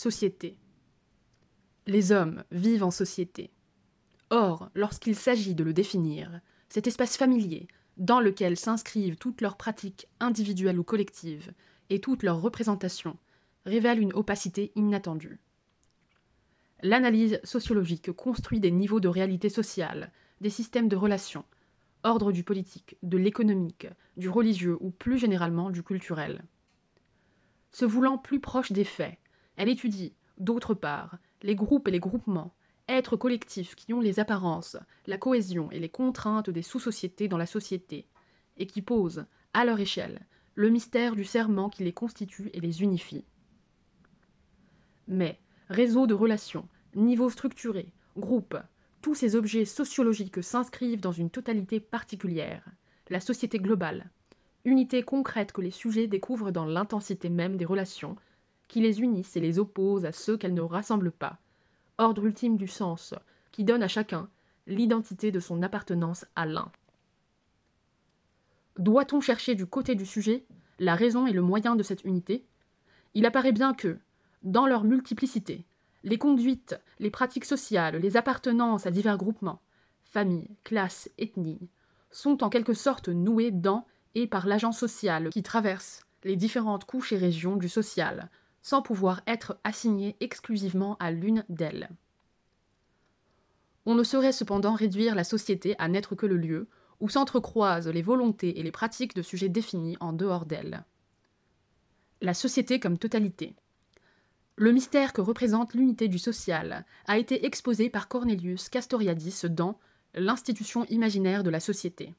Société. Les hommes vivent en société. Or, lorsqu'il s'agit de le définir, cet espace familier, dans lequel s'inscrivent toutes leurs pratiques individuelles ou collectives et toutes leurs représentations, révèle une opacité inattendue. L'analyse sociologique construit des niveaux de réalité sociale, des systèmes de relations, ordre du politique, de l'économique, du religieux ou plus généralement du culturel. Se voulant plus proche des faits, elle étudie, d'autre part, les groupes et les groupements, êtres collectifs qui ont les apparences, la cohésion et les contraintes des sous-sociétés dans la société, et qui posent, à leur échelle, le mystère du serment qui les constitue et les unifie. Mais, réseaux de relations, niveaux structurés, groupes, tous ces objets sociologiques s'inscrivent dans une totalité particulière, la société globale, unité concrète que les sujets découvrent dans l'intensité même des relations, qui les unissent et les opposent à ceux qu'elles ne rassemblent pas, ordre ultime du sens, qui donne à chacun l'identité de son appartenance à l'un. Doit-on chercher du côté du sujet la raison et le moyen de cette unité? Il apparaît bien que, dans leur multiplicité, les conduites, les pratiques sociales, les appartenances à divers groupements, familles, classes, ethnies, sont en quelque sorte nouées dans et par l'agent social qui traverse les différentes couches et régions du social, sans pouvoir être assignées exclusivement à l'une d'elles. On ne saurait cependant réduire la société à n'être que le lieu où s'entrecroisent les volontés et les pratiques de sujets définis en dehors d'elle. La société comme totalité. Le mystère que représente l'unité du social a été exposé par Cornelius Castoriadis dans L'institution imaginaire de la société.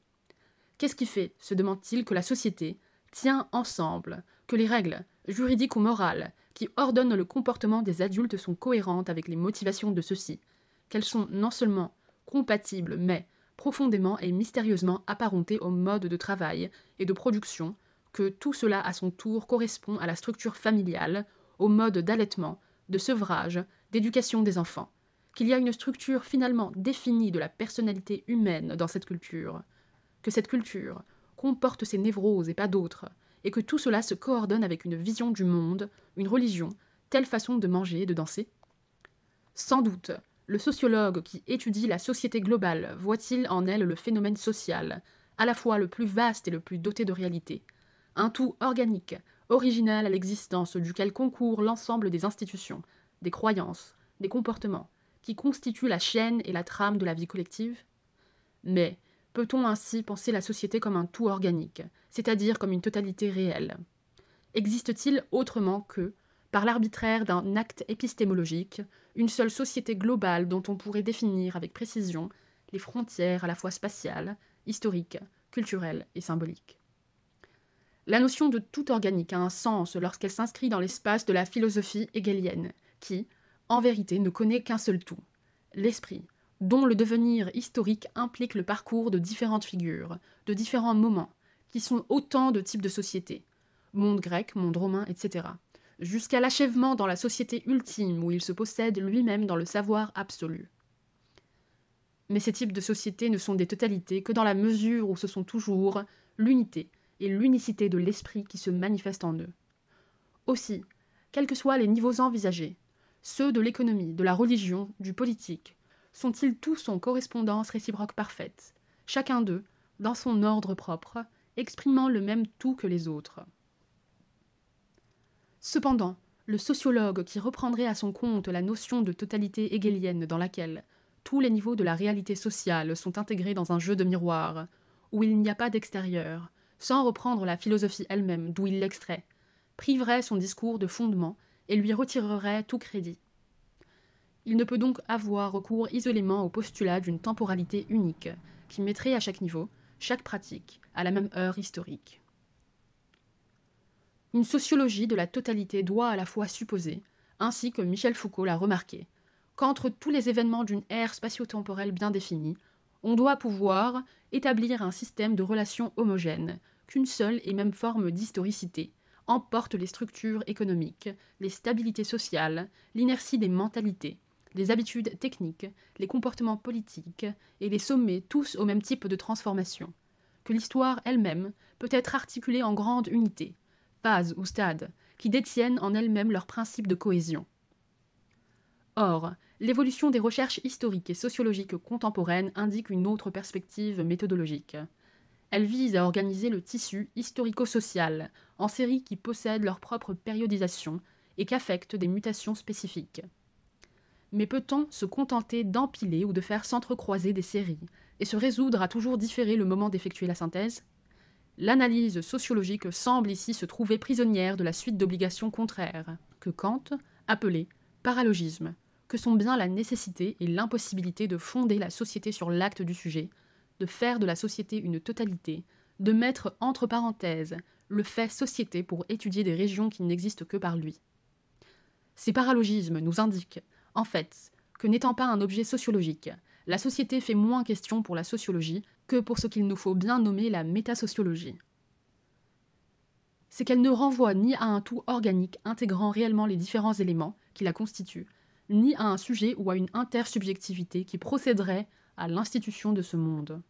Qu'est-ce qui fait, se demande-t-il, que la société tient ensemble, que les règles, juridiques ou morales, qui ordonnent le comportement des adultes sont cohérentes avec les motivations de ceux-ci, qu'elles sont non seulement compatibles, mais profondément et mystérieusement apparentées au mode de travail et de production, que tout cela à son tour correspond à la structure familiale, au mode d'allaitement, de sevrage, d'éducation des enfants, qu'il y a une structure finalement définie de la personnalité humaine dans cette culture, que cette culture comporte ses névroses et pas d'autres, et que tout cela se coordonne avec une vision du monde, une religion, telle façon de manger et de danser Sans doute, le sociologue qui étudie la société globale voit-il en elle le phénomène social, à la fois le plus vaste et le plus doté de réalité, un tout organique, original à l'existence duquel concourt l'ensemble des institutions, des croyances, des comportements, qui constituent la chaîne et la trame de la vie collective. Mais peut-on ainsi penser la société comme un tout organique, c'est-à-dire comme une totalité réelle? Existe-t-il autrement que, par l'arbitraire d'un acte épistémologique, une seule société globale dont on pourrait définir avec précision les frontières à la fois spatiales, historiques, culturelles et symboliques? La notion de tout organique a un sens lorsqu'elle s'inscrit dans l'espace de la philosophie hegelienne, qui, en vérité, ne connaît qu'un seul tout, l'esprit, dont le devenir historique implique le parcours de différentes figures, de différents moments, qui sont autant de types de sociétés, monde grec, monde romain, etc., jusqu'à l'achèvement dans la société ultime où il se possède lui-même dans le savoir absolu. Mais ces types de sociétés ne sont des totalités que dans la mesure où ce sont toujours l'unité, et l'unicité de l'esprit qui se manifeste en eux. Aussi, quels que soient les niveaux envisagés, ceux de l'économie, de la religion, du politique, sont-ils tous en correspondance réciproque parfaite, chacun d'eux, dans son ordre propre, exprimant le même tout que les autres? Cependant, le sociologue qui reprendrait à son compte la notion de totalité hegelienne dans laquelle tous les niveaux de la réalité sociale sont intégrés dans un jeu de miroir, où il n'y a pas d'extérieur, sans reprendre la philosophie elle-même d'où il l'extrait, priverait son discours de fondement et lui retirerait tout crédit. Il ne peut donc avoir recours isolément au postulat d'une temporalité unique, qui mettrait à chaque niveau, chaque pratique, à la même heure historique. Une sociologie de la totalité doit à la fois supposer, ainsi que Michel Foucault l'a remarqué, qu'entre tous les événements d'une ère spatio-temporelle bien définie, on doit pouvoir établir un système de relations homogènes, qu'une seule et même forme d'historicité emporte les structures économiques, les stabilités sociales, l'inertie des mentalités, les habitudes techniques, les comportements politiques, et les sommets tous au même type de transformation, que l'histoire elle-même peut être articulée en grandes unités, phases ou stades, qui détiennent en elles-mêmes leur principe de cohésion. Or, l'évolution des recherches historiques et sociologiques contemporaines indique une autre perspective méthodologique. Elle vise à organiser le tissu historico-social en séries qui possèdent leur propre périodisation et qu'affectent des mutations spécifiques. Mais peut-on se contenter d'empiler ou de faire s'entrecroiser des séries et se résoudre à toujours différer le moment d'effectuer la synthèse? L'analyse sociologique semble ici se trouver prisonnière de la suite d'obligations contraires, que Kant appelait paralogisme, que sont bien la nécessité et l'impossibilité de fonder la société sur l'acte du sujet, de faire de la société une totalité, de mettre entre parenthèses le fait société pour étudier des régions qui n'existent que par lui. Ces paralogismes nous indiquent, en fait, que n'étant pas un objet sociologique, la société fait moins question pour la sociologie que pour ce qu'il nous faut bien nommer la métasociologie. C'est qu'elle ne renvoie ni à un tout organique intégrant réellement les différents éléments qui la constituent, ni à un sujet ou à une intersubjectivité qui procéderait à l'institution de ce monde.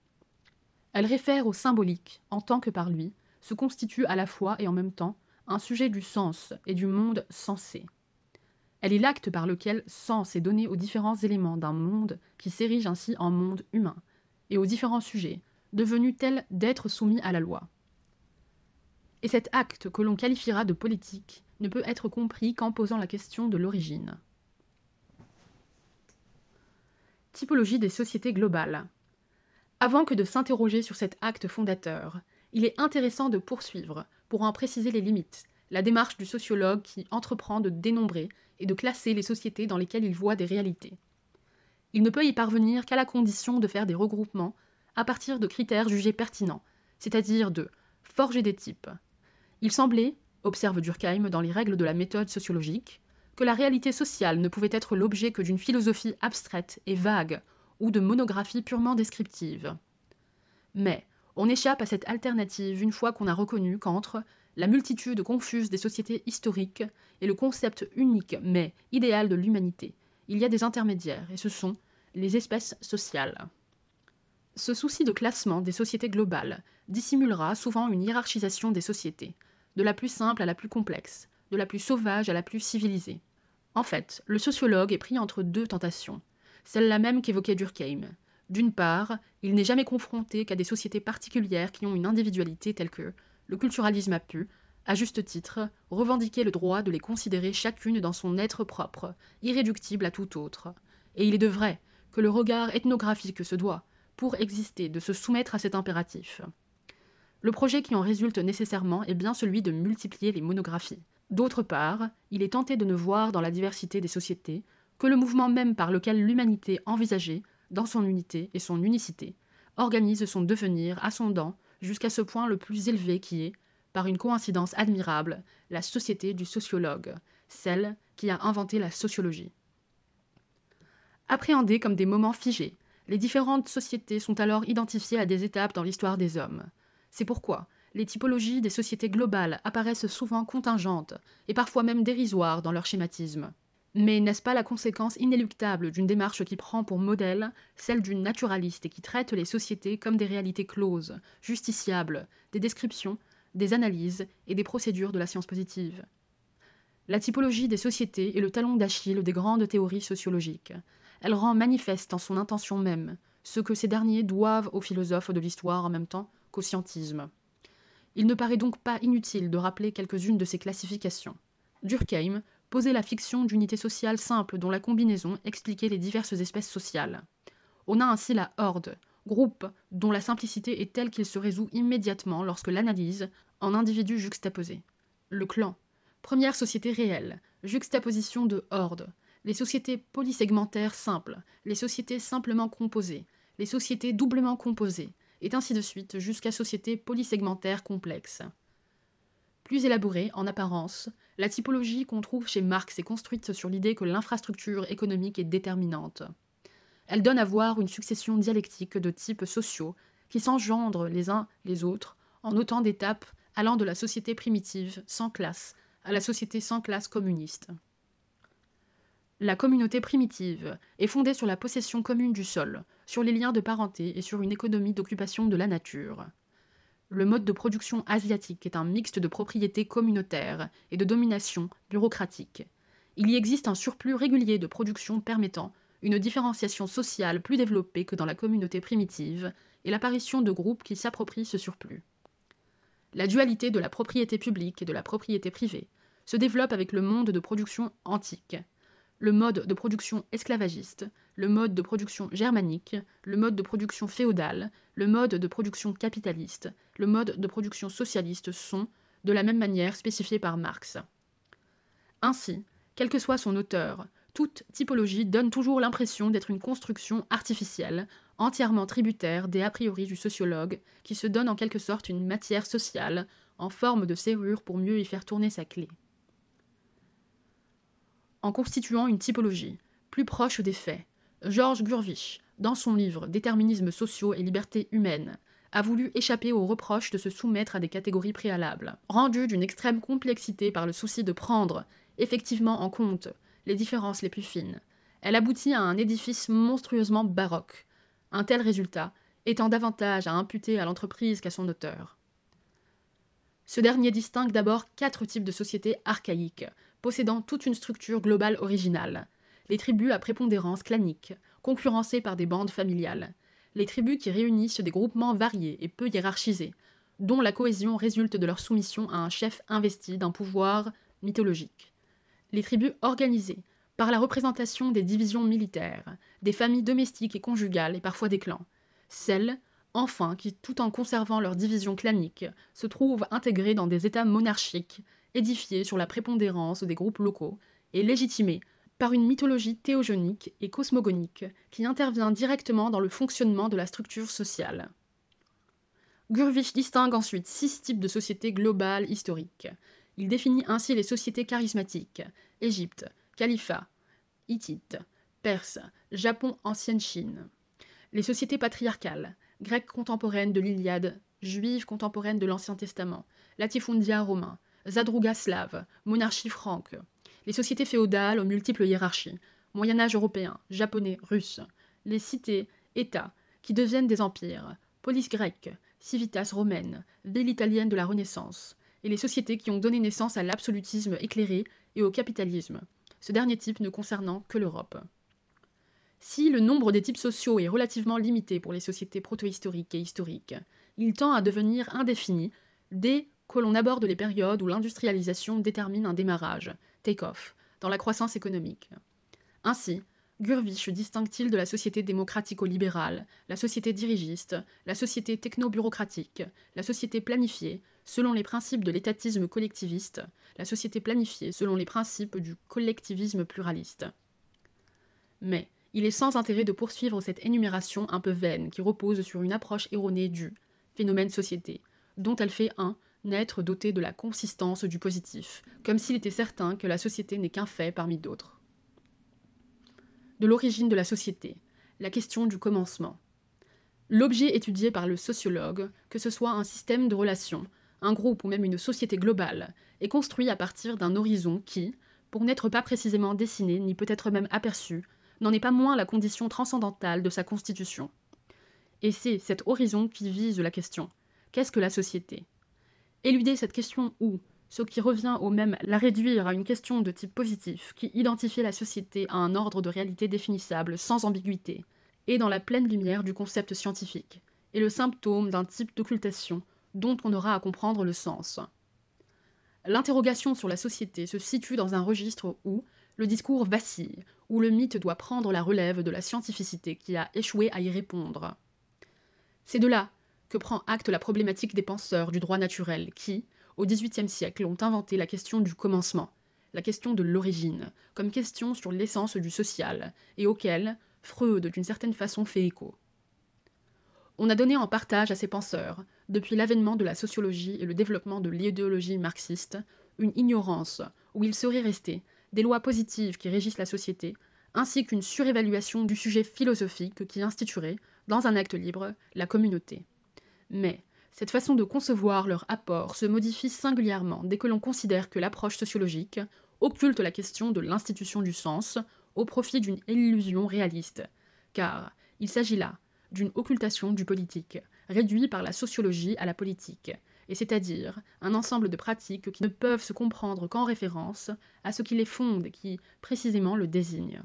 Elle réfère au symbolique, en tant que par lui, se constitue à la fois et en même temps un sujet du sens et du monde sensé. Elle est l'acte par lequel sens est donné aux différents éléments d'un monde qui s'érige ainsi en monde humain, et aux différents sujets, devenus tels d'être soumis à la loi. Et cet acte que l'on qualifiera de politique ne peut être compris qu'en posant la question de l'origine. Typologie des sociétés globales. Avant que de s'interroger sur cet acte fondateur, il est intéressant de poursuivre, pour en préciser les limites, la démarche du sociologue qui entreprend de dénombrer et de classer les sociétés dans lesquelles il voit des réalités. Il ne peut y parvenir qu'à la condition de faire des regroupements à partir de critères jugés pertinents, c'est-à-dire de forger des types. Il semblait, observe Durkheim dans les règles de la méthode sociologique, que la réalité sociale ne pouvait être l'objet que d'une philosophie abstraite et vague ou de monographies purement descriptives. Mais on échappe à cette alternative une fois qu'on a reconnu qu'entre la multitude confuse des sociétés historiques et le concept unique mais idéal de l'humanité, il y a des intermédiaires, et ce sont les espèces sociales. Ce souci de classement des sociétés globales dissimulera souvent une hiérarchisation des sociétés, de la plus simple à la plus complexe, de la plus sauvage à la plus civilisée. En fait, le sociologue est pris entre deux tentations, celle-là même qu'évoquait Durkheim. D'une part, il n'est jamais confronté qu'à des sociétés particulières qui ont une individualité telle que le culturalisme a pu, à juste titre, revendiquer le droit de les considérer chacune dans son être propre, irréductible à tout autre. Et il est de vrai que le regard ethnographique se doit, pour exister, de se soumettre à cet impératif. Le projet qui en résulte nécessairement est bien celui de multiplier les monographies. D'autre part, il est tenté de ne voir dans la diversité des sociétés que le mouvement même par lequel l'humanité envisagée, dans son unité et son unicité, organise son devenir ascendant jusqu'à ce point le plus élevé qui est, par une coïncidence admirable, la société du sociologue, celle qui a inventé la sociologie. Appréhendées comme des moments figés, les différentes sociétés sont alors identifiées à des étapes dans l'histoire des hommes. C'est pourquoi les typologies des sociétés globales apparaissent souvent contingentes et parfois même dérisoires dans leur schématisme. Mais n'est-ce pas la conséquence inéluctable d'une démarche qui prend pour modèle celle d'une naturaliste et qui traite les sociétés comme des réalités closes, justiciables, des descriptions des analyses et des procédures de la science positive? La typologie des sociétés est le talon d'Achille des grandes théories sociologiques. Elle rend manifeste en son intention même ce que ces derniers doivent aux philosophes de l'histoire en même temps qu'au scientisme. Il ne paraît donc pas inutile de rappeler quelques-unes de ces classifications. Durkheim posait la fiction d'unité sociale simple dont la combinaison expliquait les diverses espèces sociales. On a ainsi la horde, groupe dont la simplicité est telle qu'il se résout immédiatement lorsque l'analyse en individus juxtaposés. Le clan, première société réelle, juxtaposition de horde, les sociétés polysegmentaires simples, les sociétés simplement composées, les sociétés doublement composées, et ainsi de suite jusqu'à sociétés polysegmentaires complexes. Plus élaborée, en apparence, la typologie qu'on trouve chez Marx est construite sur l'idée que l'infrastructure économique est déterminante. Elle donne à voir une succession dialectique de types sociaux qui s'engendrent les uns les autres en autant d'étapes allant de la société primitive, sans classe, à la société sans classe communiste. La communauté primitive est fondée sur la possession commune du sol, sur les liens de parenté et sur une économie d'occupation de la nature. Le mode de production asiatique est un mixte de propriété communautaire et de domination bureaucratique. il y existe un surplus régulier de production permettant une différenciation sociale plus développée que dans la communauté primitive, et l'apparition de groupes qui s'approprient ce surplus. La dualité de la propriété publique et de la propriété privée se développe avec le monde de production antique, le mode de production esclavagiste, le mode de production germanique, le mode de production féodal, le mode de production capitaliste, le mode de production socialiste sont, de la même manière, spécifiés par Marx. Ainsi, quel que soit son auteur, toute typologie donne toujours l'impression d'être une construction artificielle, entièrement tributaire des a priori du sociologue, qui se donne en quelque sorte une matière sociale, en forme de serrure pour mieux y faire tourner sa clé. En constituant une typologie, plus proche des faits, Georges Gurvich, dans son livre Déterminisme sociaux et liberté humaine, a voulu échapper au reproche de se soumettre à des catégories préalables, rendues d'une extrême complexité par le souci de prendre effectivement en compte les différences les plus fines. Elle aboutit à un édifice monstrueusement baroque, un tel résultat étant davantage à imputer à l'entreprise qu'à son auteur. Ce dernier distingue d'abord quatre types de sociétés archaïques, possédant toute une structure globale originale. Les tribus à prépondérance clanique, concurrencées par des bandes familiales. Les tribus qui réunissent des groupements variés et peu hiérarchisés, dont la cohésion résulte de leur soumission à un chef investi d'un pouvoir mythologique. Les tribus organisées, par la représentation des divisions militaires, des familles domestiques et conjugales et parfois des clans. Celles, enfin, qui, tout en conservant leur division clanique, se trouvent intégrées dans des États monarchiques, édifiés sur la prépondérance des groupes locaux, et légitimés par une mythologie théogonique et cosmogonique qui intervient directement dans le fonctionnement de la structure sociale. Gurvich distingue ensuite six types de sociétés globales historiques. Il définit ainsi les sociétés charismatiques, Égypte, califat, hittite, perse, Japon ancienne Chine. Les sociétés patriarcales, grecques contemporaines de l'Iliade, juives contemporaines de l'Ancien Testament, latifundia romain, zadruga slave, monarchie franque. Les sociétés féodales aux multiples hiérarchies, Moyen-Âge européen, japonais, russe. Les cités, États, qui deviennent des empires, police grecque, civitas romaine, ville italienne de la Renaissance, et les sociétés qui ont donné naissance à l'absolutisme éclairé et au capitalisme, ce dernier type ne concernant que l'Europe. Si le nombre des types sociaux est relativement limité pour les sociétés protohistoriques et historiques, il tend à devenir indéfini dès que l'on aborde les périodes où l'industrialisation détermine un démarrage, take-off, dans la croissance économique. Ainsi, Gurvich distingue-t-il de la société démocratico-libérale, la société dirigiste, la société techno-bureaucratique, la société planifiée, selon les principes de l'étatisme collectiviste, la société planifiée selon les principes du collectivisme pluraliste. Mais il est sans intérêt de poursuivre cette énumération un peu vaine qui repose sur une approche erronée du phénomène société, dont elle fait un naître doté de la consistance du positif, comme s'il était certain que la société n'est qu'un fait parmi d'autres. De l'origine de la société, la question du commencement. L'objet étudié par le sociologue, que ce soit un système de relations, un groupe ou même une société globale, est construit à partir d'un horizon qui, pour n'être pas précisément dessiné ni peut-être même aperçu, n'en est pas moins la condition transcendantale de sa constitution. Et c'est cet horizon qui vise la question qu'est-ce que la société? Éluder cette question ou, ce qui revient au même la réduire à une question de type positif qui identifie la société à un ordre de réalité définissable sans ambiguïté, est dans la pleine lumière du concept scientifique, et le symptôme d'un type d'occultation dont on aura à comprendre le sens. L'interrogation sur la société se situe dans un registre où le discours vacille, où le mythe doit prendre la relève de la scientificité qui a échoué à y répondre. C'est de là que prend acte la problématique des penseurs du droit naturel qui, au XVIIIe siècle, ont inventé la question du commencement, la question de l'origine, comme question sur l'essence du social, et auquel Freud d'une certaine façon fait écho. On a donné en partage à ces penseurs, depuis l'avènement de la sociologie et le développement de l'idéologie marxiste, une ignorance, où il serait resté, des lois positives qui régissent la société, ainsi qu'une surévaluation du sujet philosophique qui instituerait, dans un acte libre, la communauté. Mais cette façon de concevoir leur apport se modifie singulièrement dès que l'on considère que l'approche sociologique occulte la question de l'institution du sens au profit d'une illusion réaliste, car il s'agit là d'une occultation du politique, réduit par la sociologie à la politique, et c'est-à-dire un ensemble de pratiques qui ne peuvent se comprendre qu'en référence à ce qui les fonde et qui précisément le désigne.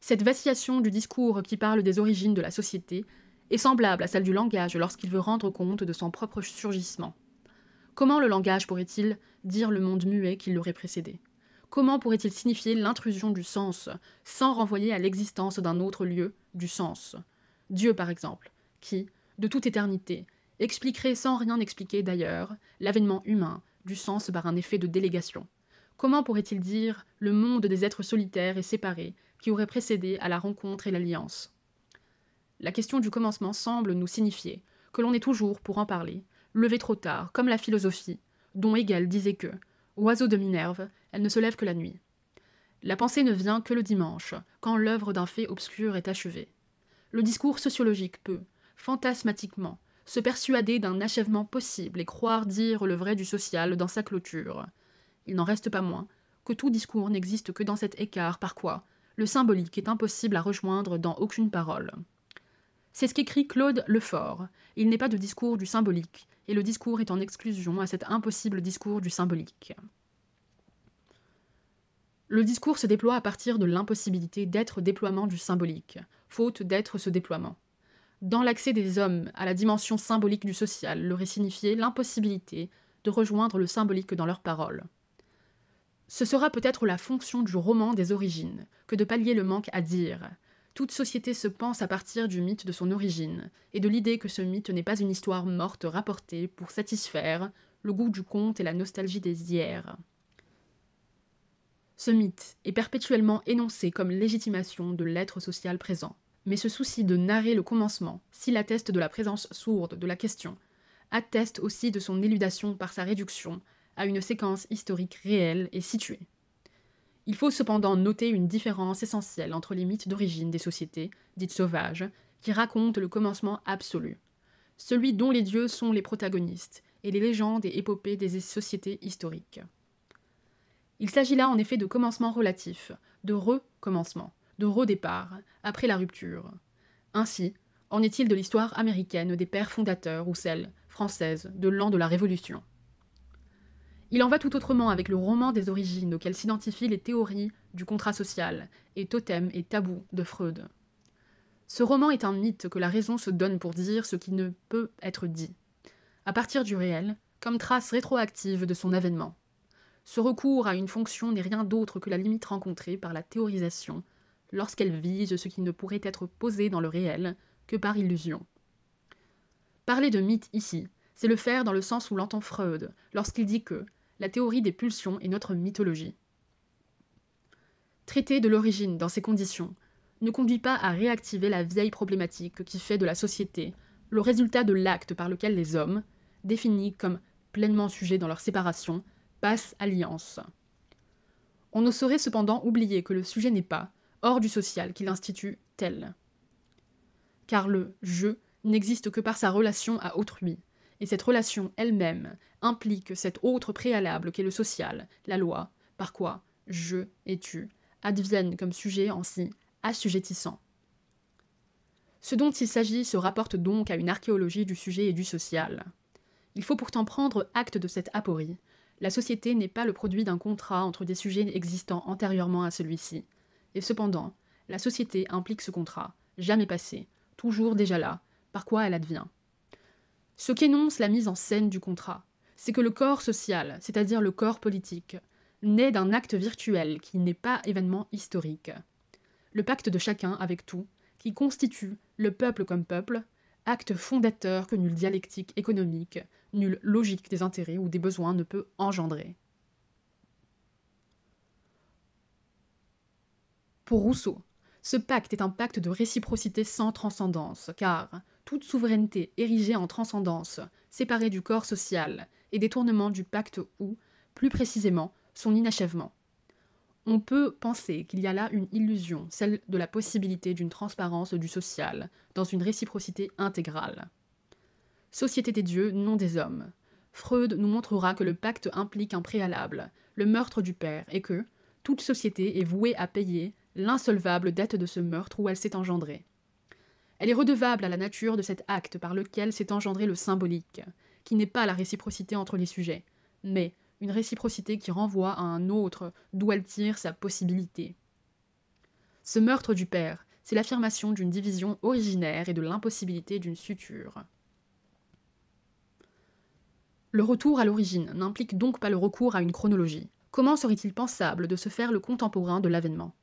Cette vacillation du discours qui parle des origines de la société est semblable à celle du langage lorsqu'il veut rendre compte de son propre surgissement. Comment le langage pourrait-il dire le monde muet qui l'aurait précédé? Comment pourrait-il signifier l'intrusion du sens sans renvoyer à l'existence d'un autre lieu du sens? Dieu, par exemple, qui, de toute éternité, expliquerait sans rien expliquer d'ailleurs l'avènement humain du sens par un effet de délégation. Comment pourrait-il dire le monde des êtres solitaires et séparés qui aurait précédé à la rencontre et l'alliance? La question du commencement semble nous signifier que l'on est toujours, pour en parler, levé trop tard, comme la philosophie, dont Hegel disait que, oiseau de Minerve, elle ne se lève que la nuit. La pensée ne vient que le dimanche, quand l'œuvre d'un fait obscur est achevée. Le discours sociologique peut, fantasmatiquement, se persuader d'un achèvement possible et croire dire le vrai du social dans sa clôture. Il n'en reste pas moins que tout discours n'existe que dans cet écart par quoi le symbolique est impossible à rejoindre dans aucune parole. C'est ce qu'écrit Claude Lefort. Il n'est pas de discours du symbolique, et le discours est en exclusion à cet impossible discours du symbolique. Le discours se déploie à partir de l'impossibilité d'être déploiement du symbolique, faute d'être ce déploiement. Dans l'accès des hommes à la dimension symbolique du social, leur est signifié l'impossibilité de rejoindre le symbolique dans leurs paroles. Ce sera peut-être la fonction du roman des origines, que de pallier le manque à dire. Toute société se pense à partir du mythe de son origine, et de l'idée que ce mythe n'est pas une histoire morte rapportée pour satisfaire le goût du conte et la nostalgie des hier. Ce mythe est perpétuellement énoncé comme légitimation de l'être social présent mais ce souci de narrer le commencement, s'il atteste de la présence sourde de la question, atteste aussi de son éludation par sa réduction à une séquence historique réelle et située. Il faut cependant noter une différence essentielle entre les mythes d'origine des sociétés, dites sauvages, qui racontent le commencement absolu, celui dont les dieux sont les protagonistes, et les légendes et épopées des sociétés historiques. Il s'agit là en effet de commencement relatif, de recommencement, de redépart, après la rupture. Ainsi, en est-il de l'histoire américaine des pères fondateurs ou celle, française, de l'an de la Révolution Il en va tout autrement avec le roman des origines auquel s'identifient les théories du contrat social et totem et tabou de Freud. Ce roman est un mythe que la raison se donne pour dire ce qui ne peut être dit, à partir du réel, comme trace rétroactive de son avènement. Ce recours à une fonction n'est rien d'autre que la limite rencontrée par la théorisation lorsqu'elle vise ce qui ne pourrait être posé dans le réel que par illusion. Parler de mythe ici, c'est le faire dans le sens où l'entend Freud lorsqu'il dit que la théorie des pulsions est notre mythologie. Traiter de l'origine dans ces conditions ne conduit pas à réactiver la vieille problématique qui fait de la société le résultat de l'acte par lequel les hommes, définis comme pleinement sujets dans leur séparation, passent alliance. On ne saurait cependant oublier que le sujet n'est pas, hors du social qu'il institue tel. Car le je n'existe que par sa relation à autrui, et cette relation elle-même implique cet autre préalable qu'est le social, la loi, par quoi je et tu adviennent comme sujet en si assujettissant. Ce dont il s'agit se rapporte donc à une archéologie du sujet et du social. Il faut pourtant prendre acte de cette aporie. La société n'est pas le produit d'un contrat entre des sujets existant antérieurement à celui-ci, et cependant, la société implique ce contrat, jamais passé, toujours déjà là, par quoi elle advient. Ce qu'énonce la mise en scène du contrat, c'est que le corps social, c'est-à-dire le corps politique, naît d'un acte virtuel qui n'est pas événement historique. Le pacte de chacun avec tout, qui constitue le peuple comme peuple, acte fondateur que nulle dialectique économique, nulle logique des intérêts ou des besoins ne peut engendrer. Pour Rousseau, ce pacte est un pacte de réciprocité sans transcendance, car toute souveraineté érigée en transcendance, séparée du corps social, est détournement du pacte ou, plus précisément, son inachèvement. On peut penser qu'il y a là une illusion, celle de la possibilité d'une transparence du social, dans une réciprocité intégrale. Société des dieux, non des hommes. Freud nous montrera que le pacte implique un préalable, le meurtre du père, et que toute société est vouée à payer l'insolvable dette de ce meurtre où elle s'est engendrée. Elle est redevable à la nature de cet acte par lequel s'est engendré le symbolique, qui n'est pas la réciprocité entre les sujets, mais une réciprocité qui renvoie à un autre d'où elle tire sa possibilité. Ce meurtre du père, c'est l'affirmation d'une division originaire et de l'impossibilité d'une suture. Le retour à l'origine n'implique donc pas le recours à une chronologie. Comment serait-il pensable de se faire le contemporain de l'avènement?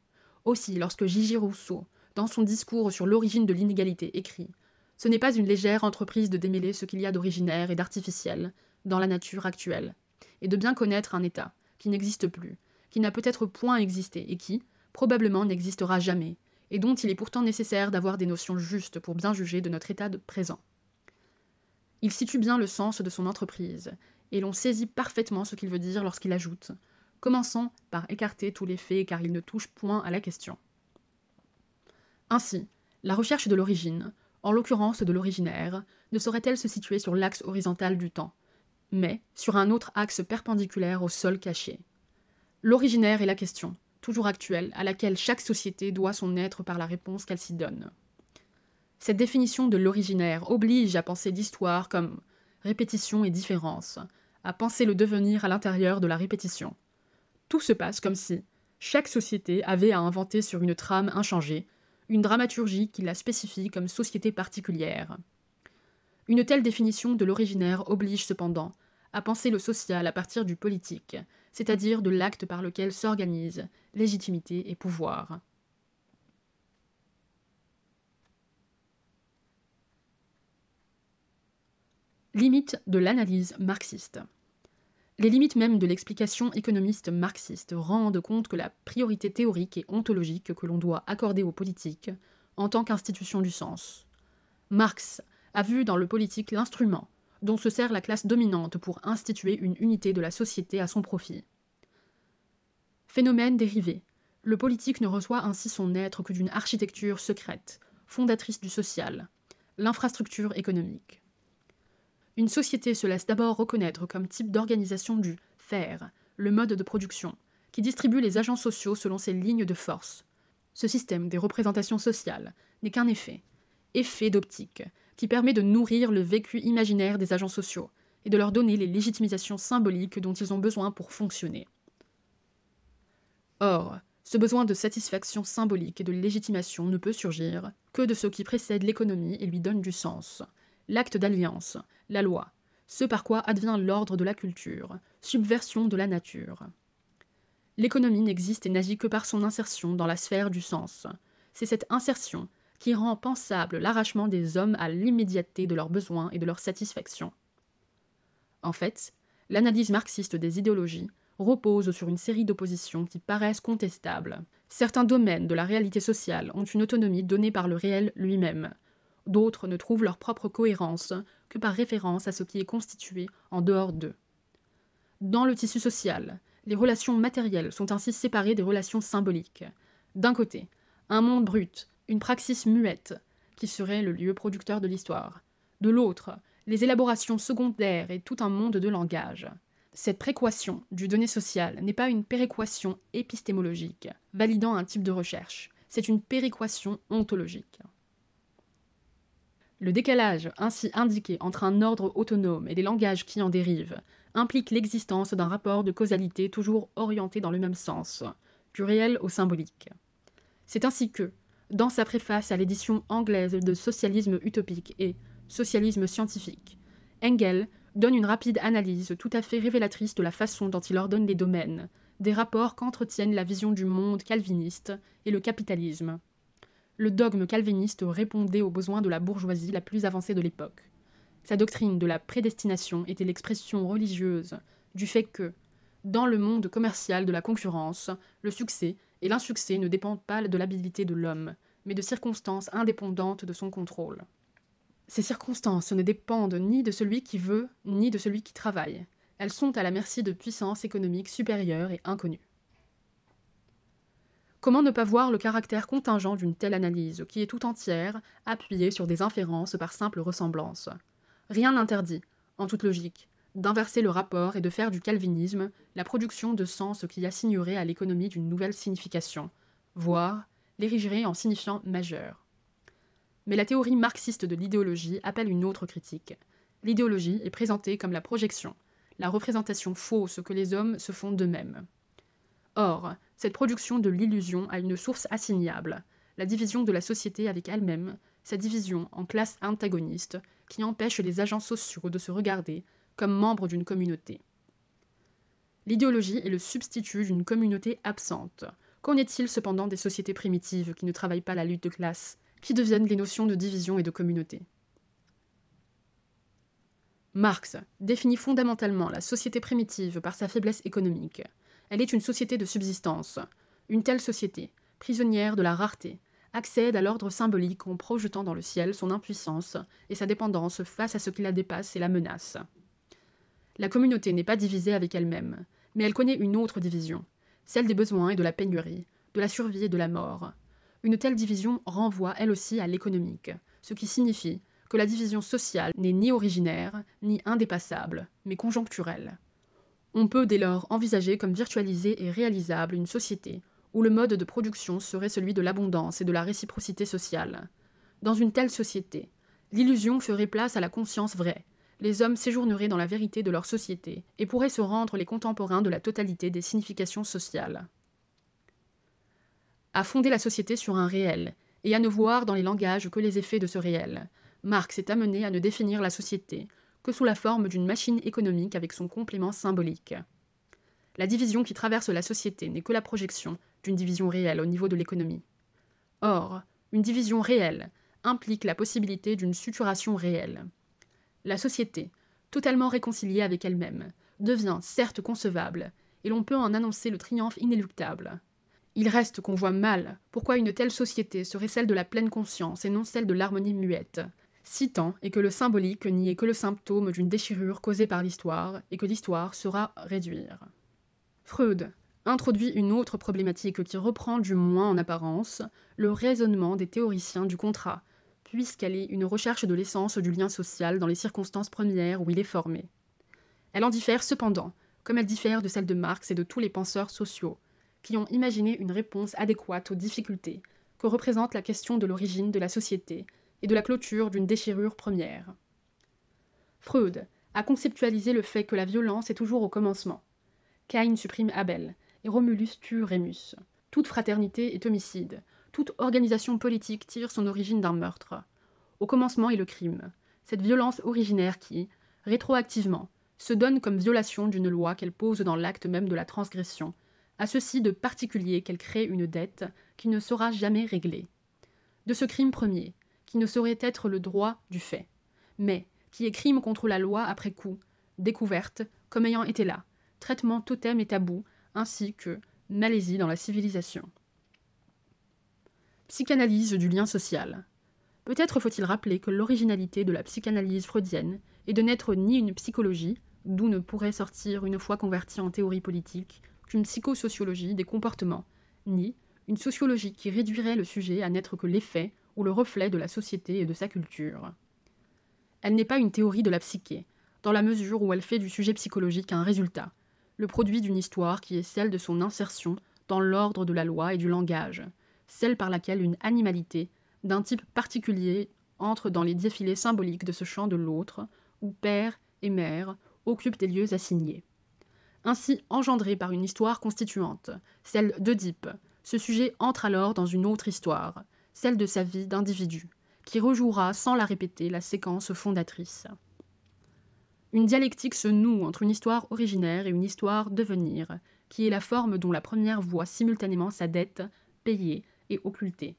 Aussi, lorsque Gigi Rousseau, dans son discours sur l'origine de l'inégalité, écrit Ce n'est pas une légère entreprise de démêler ce qu'il y a d'originaire et d'artificiel dans la nature actuelle, et de bien connaître un État qui n'existe plus, qui n'a peut-être point existé et qui, probablement, n'existera jamais, et dont il est pourtant nécessaire d'avoir des notions justes pour bien juger de notre état de présent. Il situe bien le sens de son entreprise, et l'on saisit parfaitement ce qu'il veut dire lorsqu'il ajoute commençant par écarter tous les faits car ils ne touchent point à la question. Ainsi, la recherche de l'origine, en l'occurrence de l'originaire, ne saurait-elle se situer sur l'axe horizontal du temps, mais sur un autre axe perpendiculaire au sol caché? L'originaire est la question, toujours actuelle, à laquelle chaque société doit son être par la réponse qu'elle s'y donne. Cette définition de l'originaire oblige à penser l'histoire comme répétition et différence, à penser le devenir à l'intérieur de la répétition. Tout se passe comme si chaque société avait à inventer sur une trame inchangée une dramaturgie qui la spécifie comme société particulière. Une telle définition de l'originaire oblige cependant à penser le social à partir du politique, c'est-à-dire de l'acte par lequel s'organisent légitimité et pouvoir. Limite de l'analyse marxiste. Les limites même de l'explication économiste marxiste rendent compte que la priorité théorique et ontologique que l'on doit accorder aux politiques en tant qu'institution du sens. Marx a vu dans le politique l'instrument dont se sert la classe dominante pour instituer une unité de la société à son profit. Phénomène dérivé, le politique ne reçoit ainsi son être que d'une architecture secrète, fondatrice du social, l'infrastructure économique. Une société se laisse d'abord reconnaître comme type d'organisation du faire, le mode de production, qui distribue les agents sociaux selon ses lignes de force. Ce système des représentations sociales n'est qu'un effet, effet d'optique, qui permet de nourrir le vécu imaginaire des agents sociaux et de leur donner les légitimisations symboliques dont ils ont besoin pour fonctionner. Or, ce besoin de satisfaction symbolique et de légitimation ne peut surgir que de ce qui précède l'économie et lui donne du sens, l'acte d'alliance, la loi, ce par quoi advient l'ordre de la culture, subversion de la nature. L'économie n'existe et n'agit que par son insertion dans la sphère du sens. C'est cette insertion qui rend pensable l'arrachement des hommes à l'immédiateté de leurs besoins et de leurs satisfactions. En fait, l'analyse marxiste des idéologies repose sur une série d'oppositions qui paraissent contestables. Certains domaines de la réalité sociale ont une autonomie donnée par le réel lui-même, D'autres ne trouvent leur propre cohérence que par référence à ce qui est constitué en dehors d'eux. Dans le tissu social, les relations matérielles sont ainsi séparées des relations symboliques. D'un côté, un monde brut, une praxis muette, qui serait le lieu producteur de l'histoire. De l'autre, les élaborations secondaires et tout un monde de langage. Cette préquation du donné social n'est pas une péréquation épistémologique, validant un type de recherche, c'est une péréquation ontologique. Le décalage ainsi indiqué entre un ordre autonome et les langages qui en dérivent implique l'existence d'un rapport de causalité toujours orienté dans le même sens, du réel au symbolique. C'est ainsi que, dans sa préface à l'édition anglaise de Socialisme utopique et Socialisme scientifique, Engel donne une rapide analyse tout à fait révélatrice de la façon dont il ordonne les domaines, des rapports qu'entretiennent la vision du monde calviniste et le capitalisme le dogme calviniste répondait aux besoins de la bourgeoisie la plus avancée de l'époque. Sa doctrine de la prédestination était l'expression religieuse du fait que, dans le monde commercial de la concurrence, le succès et l'insuccès ne dépendent pas de l'habilité de l'homme, mais de circonstances indépendantes de son contrôle. Ces circonstances ne dépendent ni de celui qui veut, ni de celui qui travaille. Elles sont à la merci de puissances économiques supérieures et inconnues. Comment ne pas voir le caractère contingent d'une telle analyse, qui est tout entière appuyée sur des inférences par simple ressemblance Rien n'interdit, en toute logique, d'inverser le rapport et de faire du calvinisme la production de sens qui assignerait à l'économie d'une nouvelle signification, voire l'érigerait en signifiant majeur. Mais la théorie marxiste de l'idéologie appelle une autre critique, L'idéologie est présentée comme la projection, la représentation fausse que les hommes se font d'eux-mêmes. Or, cette production de l'illusion a une source assignable, la division de la société avec elle-même, sa division en classes antagonistes qui empêche les agents sociaux de se regarder comme membres d'une communauté. L'idéologie est le substitut d'une communauté absente. Qu'en est-il cependant des sociétés primitives qui ne travaillent pas la lutte de classe, qui deviennent les notions de division et de communauté? Marx définit fondamentalement la société primitive par sa faiblesse économique. Elle est une société de subsistance. Une telle société, prisonnière de la rareté, accède à l'ordre symbolique en projetant dans le ciel son impuissance et sa dépendance face à ce qui la dépasse et la menace. La communauté n'est pas divisée avec elle-même, mais elle connaît une autre division, celle des besoins et de la pénurie, de la survie et de la mort. Une telle division renvoie elle aussi à l'économique, ce qui signifie que la division sociale n'est ni originaire, ni indépassable, mais conjoncturelle. On peut dès lors envisager comme virtualisée et réalisable une société où le mode de production serait celui de l'abondance et de la réciprocité sociale. Dans une telle société, l'illusion ferait place à la conscience vraie, les hommes séjourneraient dans la vérité de leur société et pourraient se rendre les contemporains de la totalité des significations sociales. À fonder la société sur un réel, et à ne voir dans les langages que les effets de ce réel, Marx est amené à ne définir la société que sous la forme d'une machine économique avec son complément symbolique. La division qui traverse la société n'est que la projection d'une division réelle au niveau de l'économie. Or, une division réelle implique la possibilité d'une suturation réelle. La société, totalement réconciliée avec elle-même, devient certes concevable, et l'on peut en annoncer le triomphe inéluctable. Il reste qu'on voit mal pourquoi une telle société serait celle de la pleine conscience et non celle de l'harmonie muette, si tant que le symbolique n'y est que le symptôme d'une déchirure causée par l'histoire, et que l'histoire sera réduire. Freud introduit une autre problématique qui reprend du moins en apparence le raisonnement des théoriciens du contrat, puisqu'elle est une recherche de l'essence du lien social dans les circonstances premières où il est formé. Elle en diffère cependant, comme elle diffère de celle de Marx et de tous les penseurs sociaux, qui ont imaginé une réponse adéquate aux difficultés que représente la question de l'origine de la société et de la clôture d'une déchirure première. Freud a conceptualisé le fait que la violence est toujours au commencement. Caïn supprime Abel, et Romulus tue Rémus. Toute fraternité est homicide, toute organisation politique tire son origine d'un meurtre. Au commencement est le crime, cette violence originaire qui, rétroactivement, se donne comme violation d'une loi qu'elle pose dans l'acte même de la transgression, à ceci de particulier qu'elle crée une dette qui ne sera jamais réglée. De ce crime premier, qui ne saurait être le droit du fait, mais qui est crime contre la loi après coup, découverte, comme ayant été là, traitement totem et tabou, ainsi que malaisie dans la civilisation. Psychanalyse du lien social. Peut-être faut-il rappeler que l'originalité de la psychanalyse freudienne est de n'être ni une psychologie, d'où ne pourrait sortir une fois convertie en théorie politique, qu'une psychosociologie des comportements, ni une sociologie qui réduirait le sujet à n'être que l'effet ou le reflet de la société et de sa culture. Elle n'est pas une théorie de la psyché, dans la mesure où elle fait du sujet psychologique un résultat, le produit d'une histoire qui est celle de son insertion dans l'ordre de la loi et du langage, celle par laquelle une animalité, d'un type particulier, entre dans les défilés symboliques de ce champ de l'autre, où père et mère occupent des lieux assignés. Ainsi engendré par une histoire constituante, celle d'Oedipe, ce sujet entre alors dans une autre histoire, celle de sa vie d'individu, qui rejouera sans la répéter la séquence fondatrice. Une dialectique se noue entre une histoire originaire et une histoire devenir, qui est la forme dont la première voit simultanément sa dette, payée et occultée.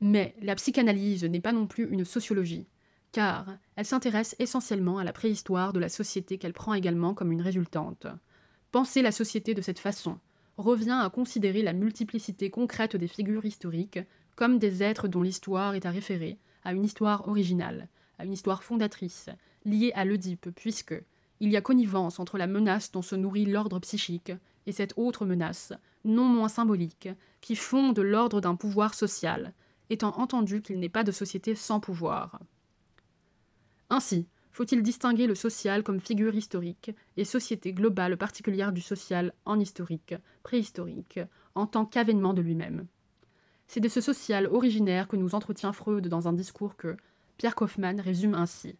Mais la psychanalyse n'est pas non plus une sociologie, car elle s'intéresse essentiellement à la préhistoire de la société qu'elle prend également comme une résultante. Penser la société de cette façon revient à considérer la multiplicité concrète des figures historiques comme des êtres dont l'histoire est à référer à une histoire originale, à une histoire fondatrice, liée à l'Oedipe, puisque il y a connivence entre la menace dont se nourrit l'ordre psychique et cette autre menace, non moins symbolique, qui fonde l'ordre d'un pouvoir social, étant entendu qu'il n'est pas de société sans pouvoir. Ainsi, faut-il distinguer le social comme figure historique et société globale particulière du social en historique, préhistorique, en tant qu'avènement de lui-même? C'est de ce social originaire que nous entretient Freud dans un discours que, Pierre Kaufmann résume ainsi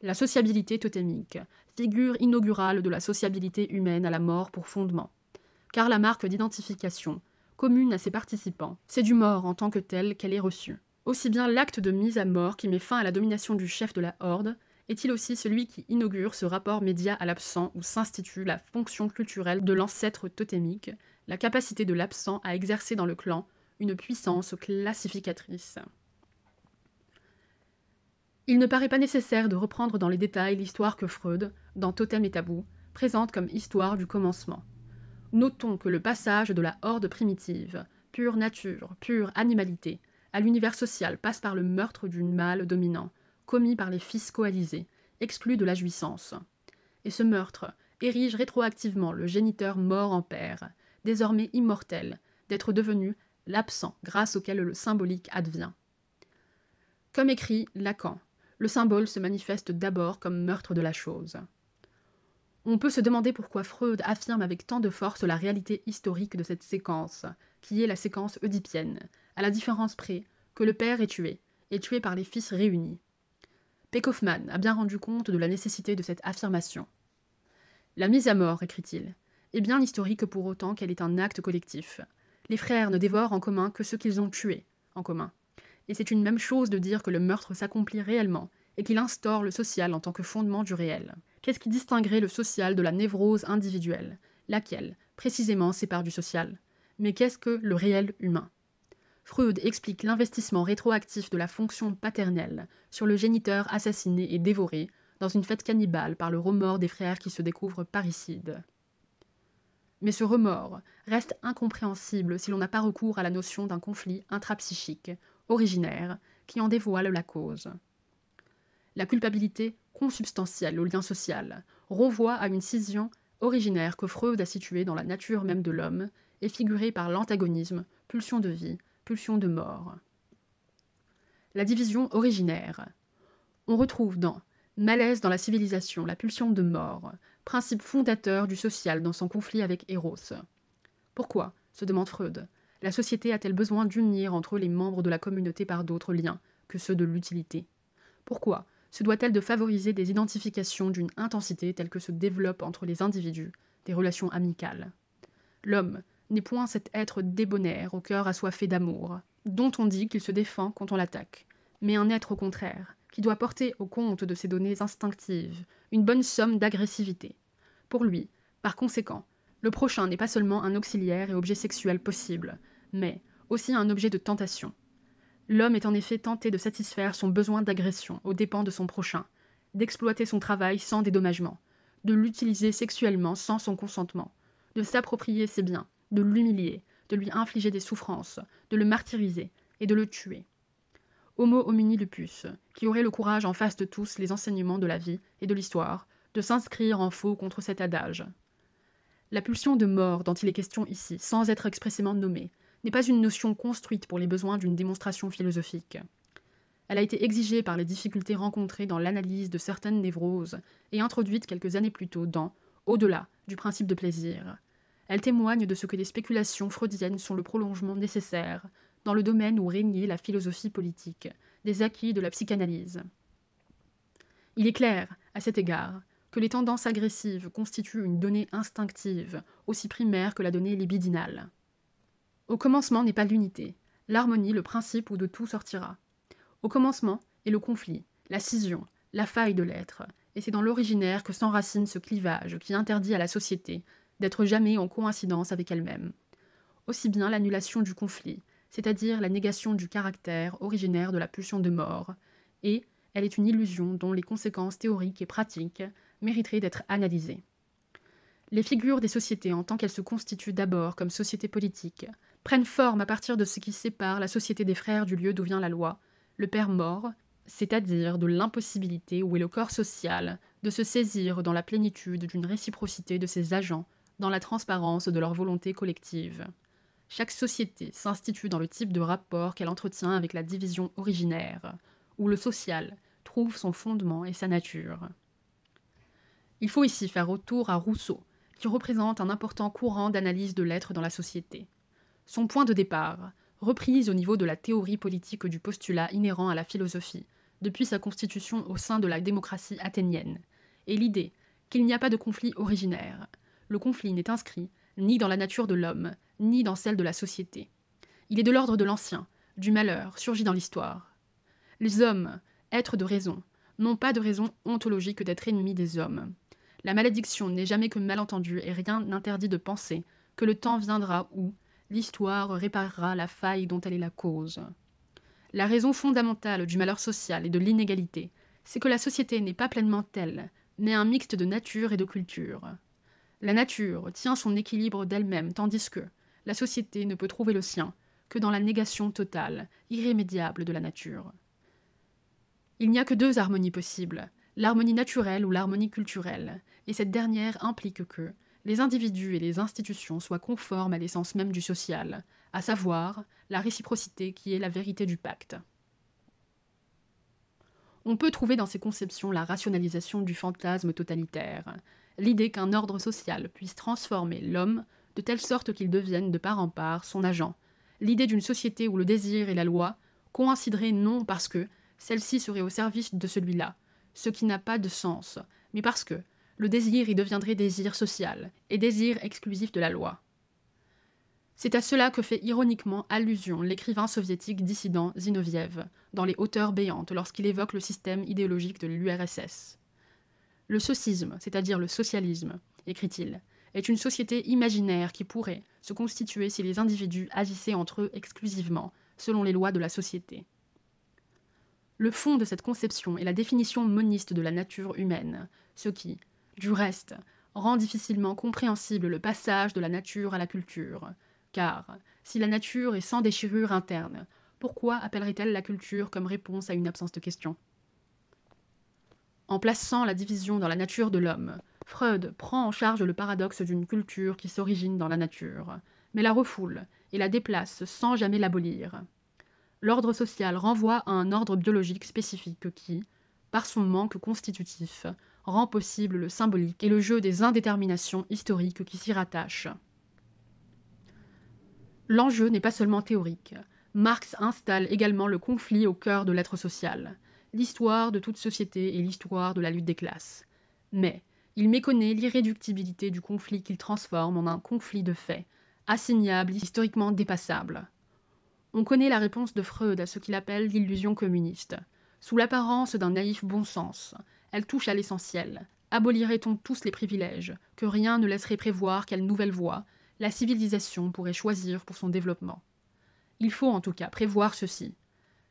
La sociabilité totémique, figure inaugurale de la sociabilité humaine à la mort pour fondement. Car la marque d'identification, commune à ses participants, c'est du mort en tant que tel qu'elle est reçue. Aussi bien l'acte de mise à mort qui met fin à la domination du chef de la horde, est-il aussi celui qui inaugure ce rapport média à l'absent où s'institue la fonction culturelle de l'ancêtre totémique, la capacité de l'absent à exercer dans le clan une puissance classificatrice? Il ne paraît pas nécessaire de reprendre dans les détails l'histoire que Freud, dans Totem et Tabou, présente comme histoire du commencement. Notons que le passage de la horde primitive, pure nature, pure animalité, à l'univers social passe par le meurtre d'une mâle dominant, commis par les fils coalisés, exclus de la jouissance. Et ce meurtre érige rétroactivement le géniteur mort en père, désormais immortel, d'être devenu l'absent grâce auquel le symbolique advient. Comme écrit Lacan, le symbole se manifeste d'abord comme meurtre de la chose. On peut se demander pourquoi Freud affirme avec tant de force la réalité historique de cette séquence, qui est la séquence oedipienne, à la différence près que le père est tué, et tué par les fils réunis. Peckhoffmann a bien rendu compte de la nécessité de cette affirmation. La mise à mort, écrit-il, est bien historique pour autant qu'elle est un acte collectif. Les frères ne dévorent en commun que ceux qu'ils ont tués en commun. Et c'est une même chose de dire que le meurtre s'accomplit réellement et qu'il instaure le social en tant que fondement du réel. Qu'est-ce qui distinguerait le social de la névrose individuelle? Laquelle, précisément, sépare du social? Mais qu'est-ce que le réel humain? Freud explique l'investissement rétroactif de la fonction paternelle sur le géniteur assassiné et dévoré dans une fête cannibale par le remords des frères qui se découvrent parricides. Mais ce remords reste incompréhensible si l'on n'a pas recours à la notion d'un conflit intrapsychique, originaire, qui en dévoile la cause. La culpabilité consubstantielle au lien social renvoie à une scission originaire que Freud a située dans la nature même de l'homme et figurée par l'antagonisme, pulsion de vie, pulsion de mort. La division originaire. On retrouve dans Malaise dans la civilisation, la pulsion de mort, principe fondateur du social dans son conflit avec Eros. Pourquoi, se demande Freud, la société a-t-elle besoin d'unir entre les membres de la communauté par d'autres liens que ceux de l'utilité? Pourquoi se doit-elle de favoriser des identifications d'une intensité telle que se développent entre les individus des relations amicales? L'homme n'est point cet être débonnaire au cœur assoiffé d'amour, dont on dit qu'il se défend quand on l'attaque, mais un être au contraire, qui doit porter au compte de ses données instinctives une bonne somme d'agressivité. Pour lui, par conséquent, le prochain n'est pas seulement un auxiliaire et objet sexuel possible, mais aussi un objet de tentation. L'homme est en effet tenté de satisfaire son besoin d'agression aux dépens de son prochain, d'exploiter son travail sans dédommagement, de l'utiliser sexuellement sans son consentement, de s'approprier ses biens, de l'humilier, de lui infliger des souffrances, de le martyriser et de le tuer. Homo homini lupus, qui aurait le courage en face de tous les enseignements de la vie et de l'histoire, de s'inscrire en faux contre cet adage. La pulsion de mort dont il est question ici, sans être expressément nommée, n'est pas une notion construite pour les besoins d'une démonstration philosophique. Elle a été exigée par les difficultés rencontrées dans l'analyse de certaines névroses et introduite quelques années plus tôt dans Au-delà du principe de plaisir. Elle témoigne de ce que les spéculations freudiennes sont le prolongement nécessaire dans le domaine où régnait la philosophie politique, des acquis de la psychanalyse. Il est clair, à cet égard, que les tendances agressives constituent une donnée instinctive, aussi primaire que la donnée libidinale. Au commencement n'est pas l'unité, l'harmonie le principe où de tout sortira. Au commencement est le conflit, la scission, la faille de l'être, et c'est dans l'originaire que s'enracine ce clivage qui interdit à la société d'être jamais en coïncidence avec elle-même. Aussi bien l'annulation du conflit, c'est-à-dire la négation du caractère originaire de la pulsion de mort, et elle est une illusion dont les conséquences théoriques et pratiques mériteraient d'être analysées. Les figures des sociétés en tant qu'elles se constituent d'abord comme sociétés politiques prennent forme à partir de ce qui sépare la société des frères du lieu d'où vient la loi, le père mort, c'est-à-dire de l'impossibilité où est le corps social de se saisir dans la plénitude d'une réciprocité de ses agents, dans la transparence de leur volonté collective. Chaque société s'institue dans le type de rapport qu'elle entretient avec la division originaire, où le social trouve son fondement et sa nature. Il faut ici faire retour à Rousseau, qui représente un important courant d'analyse de l'être dans la société. Son point de départ, reprise au niveau de la théorie politique du postulat inhérent à la philosophie, depuis sa constitution au sein de la démocratie athénienne, et l'idée qu'il n'y a pas de conflit originaire. Le conflit n'est inscrit ni dans la nature de l'homme, ni dans celle de la société. Il est de l'ordre de l'ancien, du malheur, surgi dans l'histoire. Les hommes, êtres de raison, n'ont pas de raison ontologique d'être ennemis des hommes. La malédiction n'est jamais que malentendu et rien n'interdit de penser que le temps viendra où l'histoire réparera la faille dont elle est la cause. La raison fondamentale du malheur social et de l'inégalité, c'est que la société n'est pas pleinement telle, mais un mixte de nature et de culture. La nature tient son équilibre d'elle-même, tandis que la société ne peut trouver le sien que dans la négation totale, irrémédiable de la nature. Il n'y a que deux harmonies possibles, l'harmonie naturelle ou l'harmonie culturelle, et cette dernière implique que les individus et les institutions soient conformes à l'essence même du social, à savoir la réciprocité qui est la vérité du pacte. On peut trouver dans ces conceptions la rationalisation du fantasme totalitaire, l'idée qu'un ordre social puisse transformer l'homme de telle sorte qu'il devienne de part en part son agent, l'idée d'une société où le désir et la loi coïncideraient non parce que celle-ci serait au service de celui-là, ce qui n'a pas de sens, mais parce que le désir y deviendrait désir social et désir exclusif de la loi. C'est à cela que fait ironiquement allusion l'écrivain soviétique dissident Zinoviev dans Les Hauteurs béantes lorsqu'il évoque le système idéologique de l'URSS. Le socisme, c'est-à-dire le socialisme, écrit-il, est une société imaginaire qui pourrait se constituer si les individus agissaient entre eux exclusivement, selon les lois de la société. Le fond de cette conception est la définition moniste de la nature humaine, ce qui, du reste, rend difficilement compréhensible le passage de la nature à la culture, car si la nature est sans déchirure interne, pourquoi appellerait-elle la culture comme réponse à une absence de question En plaçant la division dans la nature de l'homme, Freud prend en charge le paradoxe d'une culture qui s'origine dans la nature, mais la refoule et la déplace sans jamais l'abolir. L'ordre social renvoie à un ordre biologique spécifique qui, par son manque constitutif, rend possible le symbolique et le jeu des indéterminations historiques qui s'y rattachent. L'enjeu n'est pas seulement théorique. Marx installe également le conflit au cœur de l'être social, l'histoire de toute société et l'histoire de la lutte des classes. Mais il méconnaît l'irréductibilité du conflit qu'il transforme en un conflit de faits, assignable, historiquement dépassable. On connaît la réponse de Freud à ce qu'il appelle l'illusion communiste. Sous l'apparence d'un naïf bon sens, elle touche à l'essentiel. Abolirait-on tous les privilèges, que rien ne laisserait prévoir quelle nouvelle voie la civilisation pourrait choisir pour son développement? Il faut en tout cas prévoir ceci.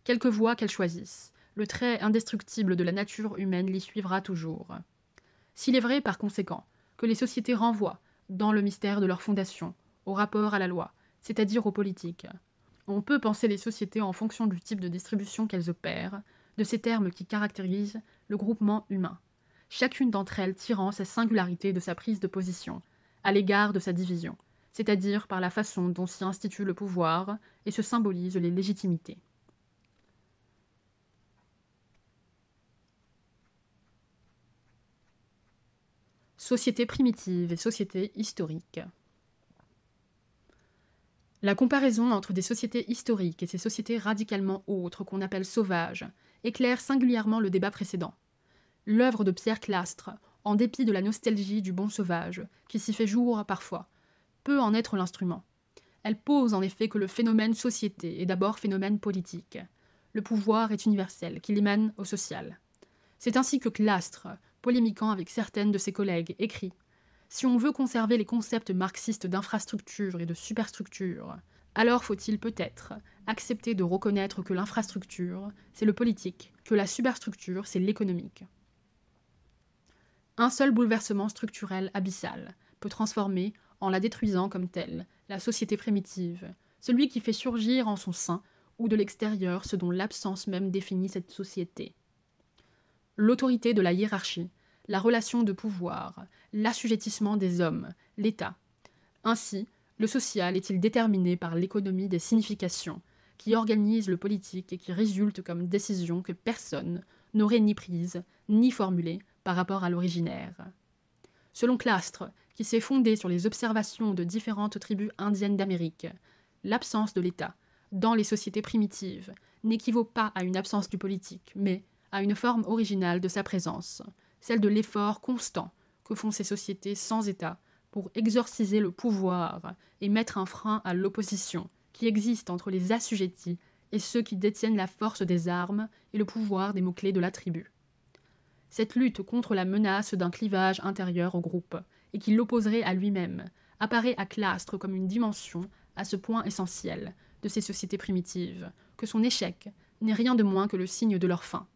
Quelque voie qu'elle choisisse, le trait indestructible de la nature humaine l'y suivra toujours. S'il est vrai, par conséquent, que les sociétés renvoient, dans le mystère de leur fondation, au rapport à la loi, c'est-à-dire aux politiques, on peut penser les sociétés en fonction du type de distribution qu'elles opèrent, de ces termes qui caractérisent le groupement humain, chacune d'entre elles tirant sa singularité de sa prise de position, à l'égard de sa division, c'est-à-dire par la façon dont s'y institue le pouvoir et se symbolisent les légitimités. Société primitive et société historique. La comparaison entre des sociétés historiques et ces sociétés radicalement autres qu'on appelle sauvages éclaire singulièrement le débat précédent. L'œuvre de Pierre Clastre, en dépit de la nostalgie du bon sauvage, qui s'y fait jour parfois, peut en être l'instrument. Elle pose en effet que le phénomène société est d'abord phénomène politique. Le pouvoir est universel, qu'il émane au social. C'est ainsi que Clastre, polémiquant avec certaines de ses collègues, écrit si on veut conserver les concepts marxistes d'infrastructure et de superstructure, alors faut-il peut-être accepter de reconnaître que l'infrastructure, c'est le politique, que la superstructure, c'est l'économique. Un seul bouleversement structurel abyssal peut transformer, en la détruisant comme telle, la société primitive, celui qui fait surgir en son sein ou de l'extérieur ce dont l'absence même définit cette société. L'autorité de la hiérarchie, la relation de pouvoir, l'assujettissement des hommes, l'État. Ainsi, le social est-il déterminé par l'économie des significations, qui organise le politique et qui résulte comme décision que personne n'aurait ni prise, ni formulée par rapport à l'originaire. Selon Clastre, qui s'est fondé sur les observations de différentes tribus indiennes d'Amérique, l'absence de l'État, dans les sociétés primitives, n'équivaut pas à une absence du politique, mais à une forme originale de sa présence, celle de l'effort constant que font ces sociétés sans État pour exorciser le pouvoir et mettre un frein à l'opposition qui existe entre les assujettis et ceux qui détiennent la force des armes et le pouvoir des mots-clés de la tribu. Cette lutte contre la menace d'un clivage intérieur au groupe, et qui l'opposerait à lui-même, apparaît à Clastre comme une dimension à ce point essentiel de ces sociétés primitives, que son échec n'est rien de moins que le signe de leur fin.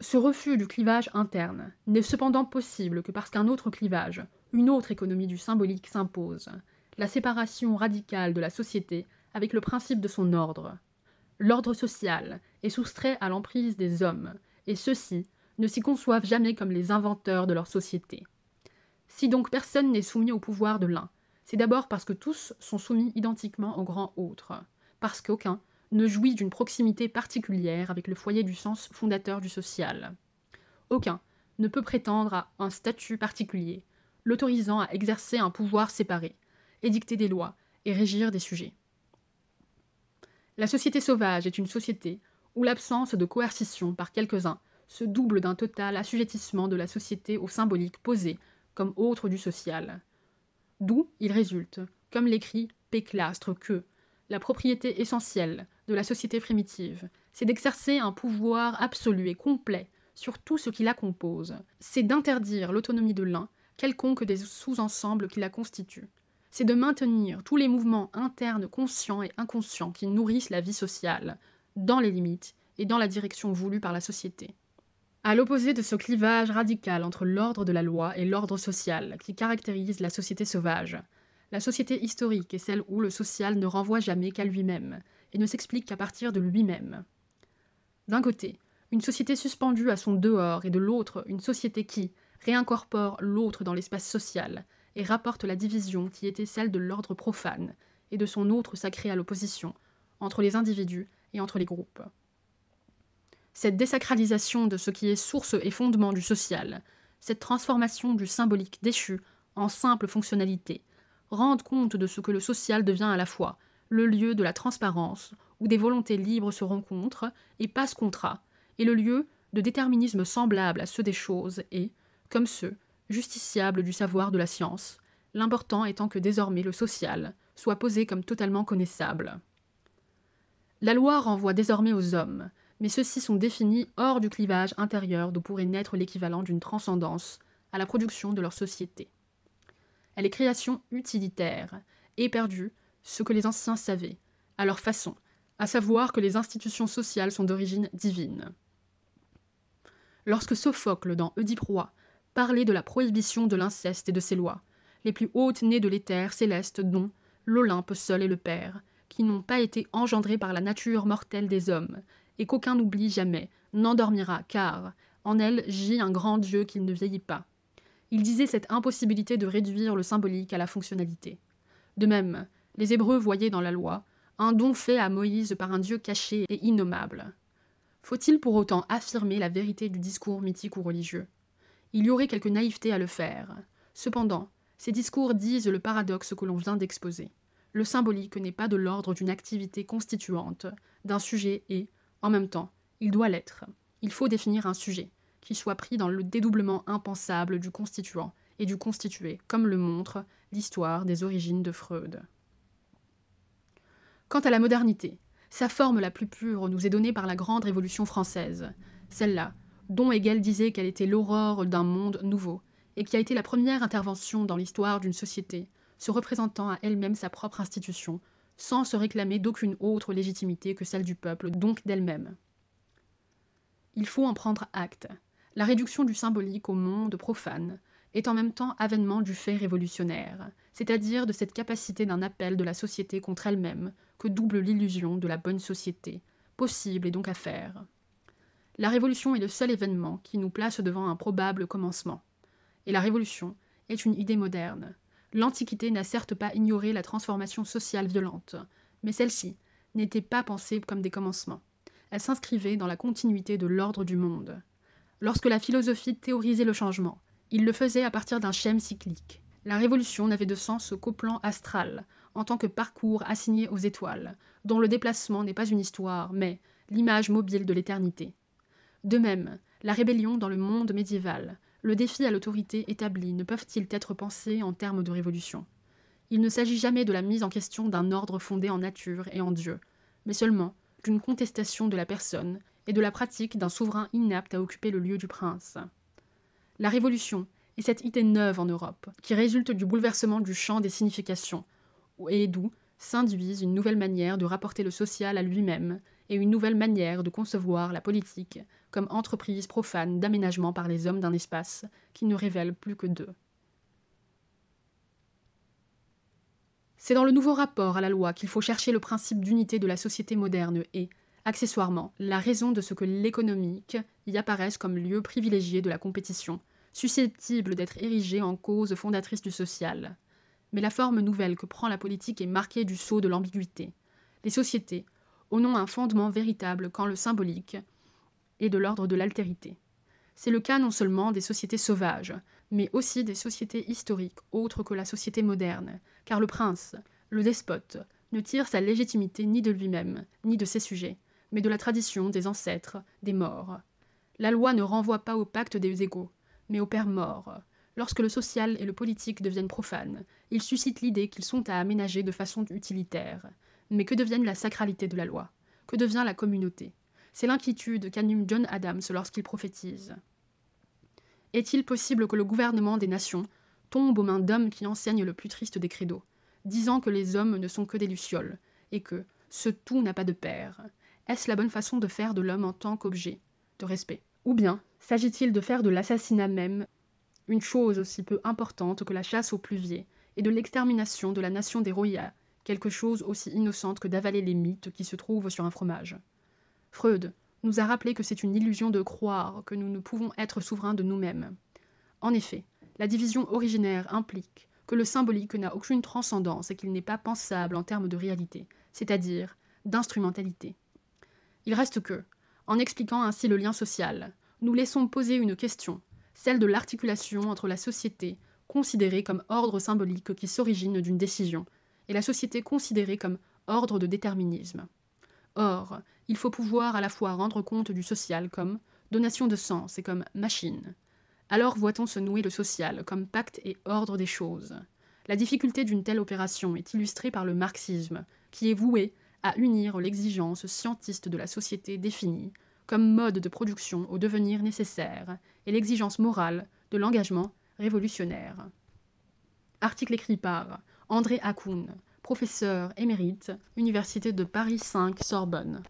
Ce refus du clivage interne n'est cependant possible que parce qu'un autre clivage, une autre économie du symbolique s'impose, la séparation radicale de la société avec le principe de son ordre. L'ordre social est soustrait à l'emprise des hommes, et ceux-ci ne s'y conçoivent jamais comme les inventeurs de leur société. Si donc personne n'est soumis au pouvoir de l'un, c'est d'abord parce que tous sont soumis identiquement au grand autre, parce qu'aucun ne jouit d'une proximité particulière avec le foyer du sens fondateur du social. Aucun ne peut prétendre à un statut particulier, l'autorisant à exercer un pouvoir séparé, édicter des lois et régir des sujets. La société sauvage est une société où l'absence de coercition par quelques-uns se double d'un total assujettissement de la société au symbolique posé comme autre du social. D'où il résulte, comme l'écrit Péclastre, que la propriété essentielle de la société primitive, c'est d'exercer un pouvoir absolu et complet sur tout ce qui la compose, c'est d'interdire l'autonomie de l'un, quelconque des sous-ensembles qui la constituent, c'est de maintenir tous les mouvements internes conscients et inconscients qui nourrissent la vie sociale, dans les limites et dans la direction voulue par la société. À l'opposé de ce clivage radical entre l'ordre de la loi et l'ordre social qui caractérise la société sauvage, la société historique est celle où le social ne renvoie jamais qu'à lui-même, et ne s'explique qu'à partir de lui-même. D'un côté, une société suspendue à son dehors, et de l'autre, une société qui réincorpore l'autre dans l'espace social, et rapporte la division qui était celle de l'ordre profane, et de son autre sacré à l'opposition, entre les individus et entre les groupes. Cette désacralisation de ce qui est source et fondement du social, cette transformation du symbolique déchu en simple fonctionnalité, rendre compte de ce que le social devient à la fois le lieu de la transparence, où des volontés libres se rencontrent et passent contrat, et le lieu de déterminisme semblable à ceux des choses et, comme ceux, justiciables du savoir de la science, l'important étant que désormais le social soit posé comme totalement connaissable. La loi renvoie désormais aux hommes, mais ceux-ci sont définis hors du clivage intérieur d'où pourrait naître l'équivalent d'une transcendance à la production de leur société. Elle est création utilitaire, et perdue ce que les anciens savaient, à leur façon, à savoir que les institutions sociales sont d'origine divine. Lorsque Sophocle, dans Oedipe parlait de la prohibition de l'inceste et de ses lois, les plus hautes nées de l'éther céleste dont l'Olympe seul est le Père, qui n'ont pas été engendrées par la nature mortelle des hommes, et qu'aucun n'oublie jamais, n'endormira, car en elle gît un grand Dieu qui ne vieillit pas, il disait cette impossibilité de réduire le symbolique à la fonctionnalité. De même, les Hébreux voyaient dans la loi un don fait à Moïse par un Dieu caché et innommable. Faut-il pour autant affirmer la vérité du discours mythique ou religieux? Il y aurait quelque naïveté à le faire. Cependant, ces discours disent le paradoxe que l'on vient d'exposer. Le symbolique n'est pas de l'ordre d'une activité constituante, d'un sujet et, en même temps, il doit l'être. Il faut définir un sujet qui soit pris dans le dédoublement impensable du constituant et du constitué, comme le montre l'histoire des origines de Freud. Quant à la modernité, sa forme la plus pure nous est donnée par la grande Révolution française, celle-là, dont Hegel disait qu'elle était l'aurore d'un monde nouveau, et qui a été la première intervention dans l'histoire d'une société, se représentant à elle-même sa propre institution, sans se réclamer d'aucune autre légitimité que celle du peuple, donc d'elle-même. Il faut en prendre acte, la réduction du symbolique au monde profane est en même temps avènement du fait révolutionnaire, c'est-à-dire de cette capacité d'un appel de la société contre elle-même que double l'illusion de la bonne société, possible et donc à faire. La révolution est le seul événement qui nous place devant un probable commencement. Et la révolution est une idée moderne. L'Antiquité n'a certes pas ignoré la transformation sociale violente, mais celle-ci n'était pas pensée comme des commencements. Elle s'inscrivait dans la continuité de l'ordre du monde. Lorsque la philosophie théorisait le changement, il le faisait à partir d'un schème cyclique. La révolution n'avait de sens qu'au plan astral, en tant que parcours assigné aux étoiles, dont le déplacement n'est pas une histoire, mais l'image mobile de l'éternité. De même, la rébellion dans le monde médiéval, le défi à l'autorité établie ne peuvent-ils être pensés en termes de révolution? Il ne s'agit jamais de la mise en question d'un ordre fondé en nature et en Dieu, mais seulement d'une contestation de la personne et de la pratique d'un souverain inapte à occuper le lieu du prince. La révolution est cette idée neuve en Europe, qui résulte du bouleversement du champ des significations, et d'où s'induisent une nouvelle manière de rapporter le social à lui-même et une nouvelle manière de concevoir la politique comme entreprise profane d'aménagement par les hommes d'un espace qui ne révèle plus que d'eux. C'est dans le nouveau rapport à la loi qu'il faut chercher le principe d'unité de la société moderne et, accessoirement, la raison de ce que l'économique y apparaisse comme lieu privilégié de la compétition, susceptible d'être érigé en cause fondatrice du social. Mais la forme nouvelle que prend la politique est marquée du sceau de l'ambiguïté. Les sociétés, au nom un fondement véritable quand le symbolique, est de l'ordre de l'altérité. C'est le cas non seulement des sociétés sauvages, mais aussi des sociétés historiques autres que la société moderne, car le prince, le despote, ne tire sa légitimité ni de lui-même, ni de ses sujets, mais de la tradition des ancêtres, des morts. La loi ne renvoie pas au pacte des égaux, mais au père mort. Lorsque le social et le politique deviennent profanes, ils suscitent l'idée qu'ils sont à aménager de façon utilitaire. Mais que devienne la sacralité de la loi? Que devient la communauté? C'est l'inquiétude qu'anime John Adams lorsqu'il prophétise. Est-il possible que le gouvernement des nations tombe aux mains d'hommes qui enseignent le plus triste des credos, disant que les hommes ne sont que des lucioles, et que ce tout n'a pas de père? Est-ce la bonne façon de faire de l'homme en tant qu'objet de respect? Ou bien s'agit-il de faire de l'assassinat même une chose aussi peu importante que la chasse aux pluviers et de l'extermination de la nation des Roya, quelque chose aussi innocente que d'avaler les mythes qui se trouvent sur un fromage Freud nous a rappelé que c'est une illusion de croire que nous ne pouvons être souverains de nous-mêmes. En effet, la division originaire implique que le symbolique n'a aucune transcendance et qu'il n'est pas pensable en termes de réalité, c'est-à-dire d'instrumentalité. Il reste que, en expliquant ainsi le lien social, nous laissons poser une question, celle de l'articulation entre la société, considérée comme ordre symbolique qui s'origine d'une décision, et la société considérée comme ordre de déterminisme. Or, il faut pouvoir à la fois rendre compte du social comme donation de sens et comme machine. Alors voit-on se nouer le social comme pacte et ordre des choses? La difficulté d'une telle opération est illustrée par le marxisme, qui est voué à unir l'exigence scientiste de la société définie comme mode de production au devenir nécessaire et l'exigence morale de l'engagement révolutionnaire. Article écrit par André Hakoun, professeur émérite, Université de Paris 5 Sorbonne.